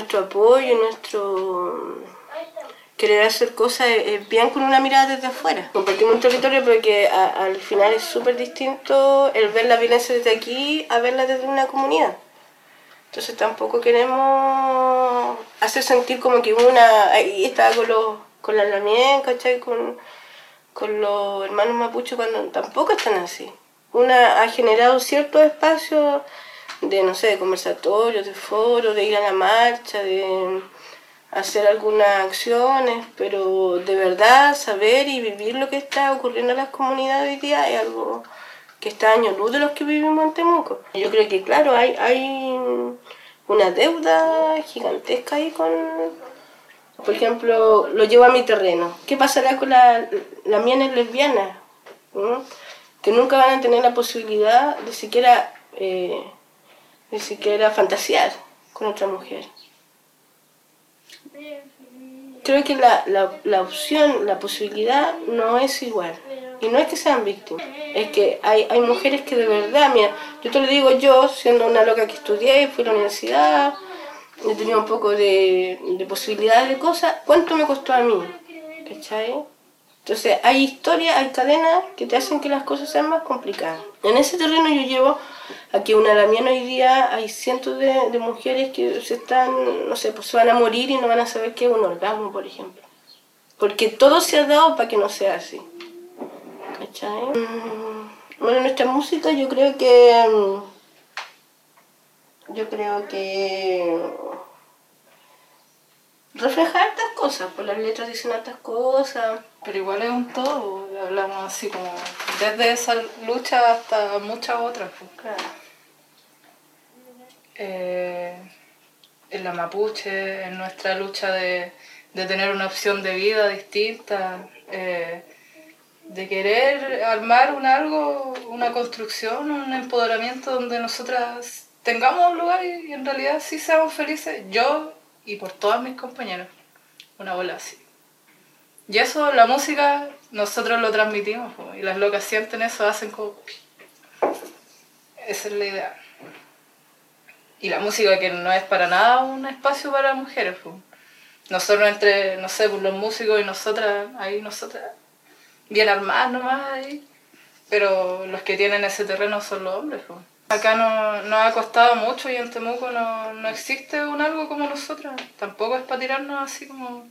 nuestro apoyo, nuestro querer hacer cosas bien con una mirada desde afuera. Compartimos un territorio porque al final es súper distinto el ver la violencia desde aquí a verla desde una comunidad. Entonces tampoco queremos hacer sentir como que una... Ahí estaba con, los, con la lamien, ¿cachai? Con, con los hermanos mapuches cuando tampoco están así. Una ha generado ciertos espacios de, no sé, de conversatorios, de foros, de ir a la marcha, de hacer algunas acciones, pero de verdad saber y vivir lo que está ocurriendo en las comunidades hoy día es algo que está año luz de los que vivimos en Temuco. Yo creo que, claro, hay, hay una deuda gigantesca ahí con, por ejemplo, lo llevo a mi terreno. ¿Qué pasará con la, las mieles lesbianas? Que nunca van a tener la posibilidad de siquiera, eh, de siquiera fantasear con otra mujer creo que la, la, la, opción, la posibilidad no es igual. Y no es que sean víctimas, es que hay, hay mujeres que de verdad, mira, yo te lo digo yo, siendo una loca que estudié, fui a la universidad, he tenido un poco de, de posibilidades de cosas, ¿cuánto me costó a mí? ¿Cachai? Entonces hay historias, hay cadenas que te hacen que las cosas sean más complicadas. En ese terreno yo llevo aquí una Damián hoy día hay cientos de, mujeres que se están, no sé, pues se van a morir y no van a saber qué es un orgasmo, por ejemplo. Porque todo se ha dado para que no sea así. ¿Cachai? Mm, bueno, nuestra música yo creo que... Mm, yo creo que refleja estas cosas, pues las letras dicen estas cosas. Pero igual es un todo, hablamos así como desde esa lucha hasta muchas otras. Pues. Claro. Eh, en la mapuche, en nuestra lucha de, de, tener una opción de vida distinta, eh, de querer armar un algo, una construcción, un empoderamiento donde nosotras tengamos un lugar y, y en realidad sí seamos felices. Yo y por todas mis compañeras. Una bola así. Y eso, la música, nosotros lo transmitimos y las locas sienten eso, hacen como... Esa es la idea. Y la música que no es para nada un espacio para mujeres. Nosotros entre, no sé, pues los músicos y nosotras, ahí nosotras, bien armadas nomás ahí. Pero los que tienen ese terreno son los hombres. Acá no, nos ha costado mucho y en Temuco no, no existe un algo como nosotras. Tampoco es para tirarnos así como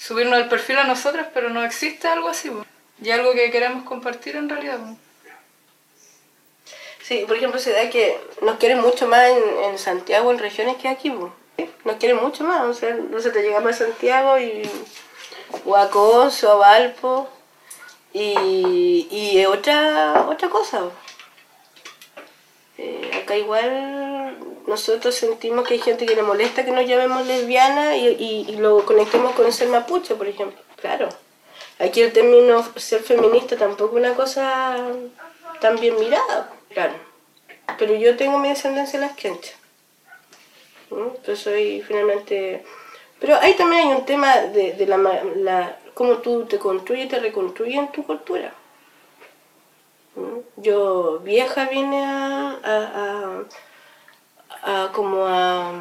subirnos el perfil a nosotras, pero no existe algo así. Y algo que queremos compartir en realidad. Sí, por ejemplo, se da que nos quieren mucho más en, en Santiago, en regiones que aquí. Nos quieren mucho más. O sea, no se te llega a Santiago y o a Coso, a Valpo y, y otra, otra cosa. Eh, acá igual nosotros sentimos que hay gente que le molesta que nos llamemos lesbiana y, y, lo conectemos con ser mapuche, por ejemplo. Claro. Aquí el término ser feminista tampoco es una cosa tan bien mirada. Claro. Pero yo tengo mi descendencia en las quenchas. Yo soy finalmente... Pero ahí también hay un tema de, la, la, cómo tú te construyes y te reconstruyes en tu cultura. Yo vieja vine a, a, como a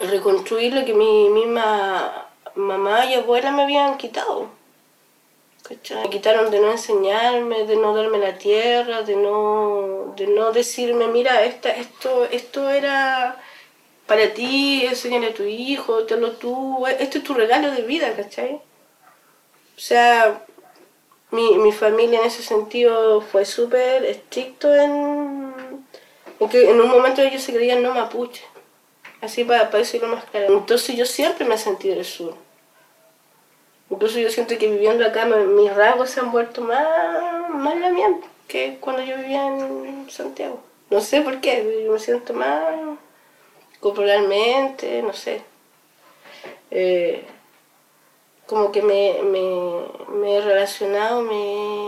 reconstruir lo que mi misma mamá y abuela me habían quitado. Me quitaron de no enseñarme, de no darme la tierra, de no, de no decirme, mira, esta, esto, esto era para ti, enseñale a tu hijo, tenlo tú, esto es tu regalo de vida, ¿cachai? O sea, mi, mi familia en ese sentido fue súper estricto en, en, que en un momento ellos se creían no mapuche, así para, para decirlo más claro. Entonces yo siempre me sentí del sur. Incluso yo siento que viviendo acá mis rasgos se han vuelto más, más la mía que cuando yo vivía en Santiago. No sé por qué, yo me siento más corporalmente, no sé. Eh, como que me, me, me he relacionado, me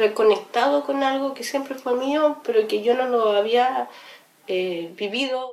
reconectado con algo que siempre fue mío, pero que yo no lo había eh, vivido.